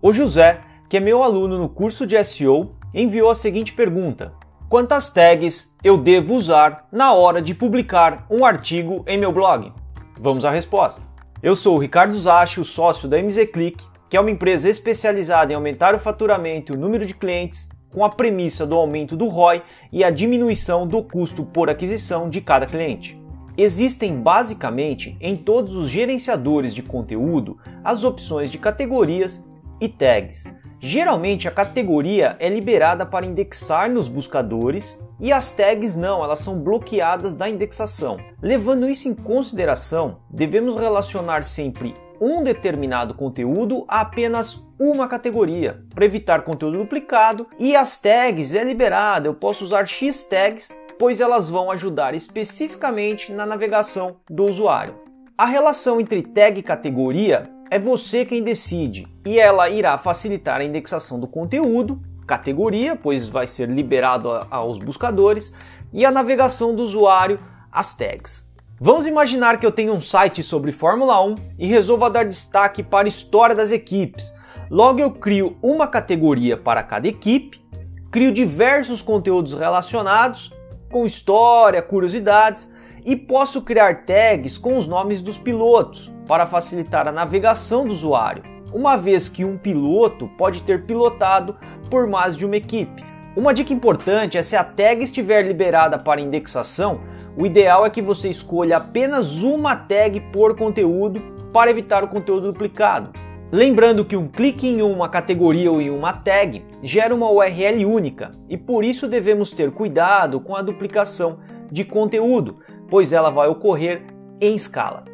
O José, que é meu aluno no curso de SEO, enviou a seguinte pergunta: Quantas tags eu devo usar na hora de publicar um artigo em meu blog? Vamos à resposta. Eu sou o Ricardo Zachi, o sócio da MZClick, que é uma empresa especializada em aumentar o faturamento e o número de clientes com a premissa do aumento do ROI e a diminuição do custo por aquisição de cada cliente. Existem basicamente em todos os gerenciadores de conteúdo as opções de categorias e tags. Geralmente a categoria é liberada para indexar nos buscadores e as tags não, elas são bloqueadas da indexação. Levando isso em consideração, devemos relacionar sempre um determinado conteúdo a apenas uma categoria, para evitar conteúdo duplicado, e as tags é liberada, eu posso usar X tags, pois elas vão ajudar especificamente na navegação do usuário. A relação entre tag e categoria é você quem decide, e ela irá facilitar a indexação do conteúdo, categoria, pois vai ser liberado aos buscadores, e a navegação do usuário, as tags. Vamos imaginar que eu tenho um site sobre Fórmula 1 e resolva dar destaque para a história das equipes. Logo eu crio uma categoria para cada equipe, crio diversos conteúdos relacionados com história, curiosidades e posso criar tags com os nomes dos pilotos para facilitar a navegação do usuário, uma vez que um piloto pode ter pilotado por mais de uma equipe. Uma dica importante é se a tag estiver liberada para indexação, o ideal é que você escolha apenas uma tag por conteúdo para evitar o conteúdo duplicado. Lembrando que um clique em uma categoria ou em uma tag gera uma URL única e por isso devemos ter cuidado com a duplicação de conteúdo, pois ela vai ocorrer em escala.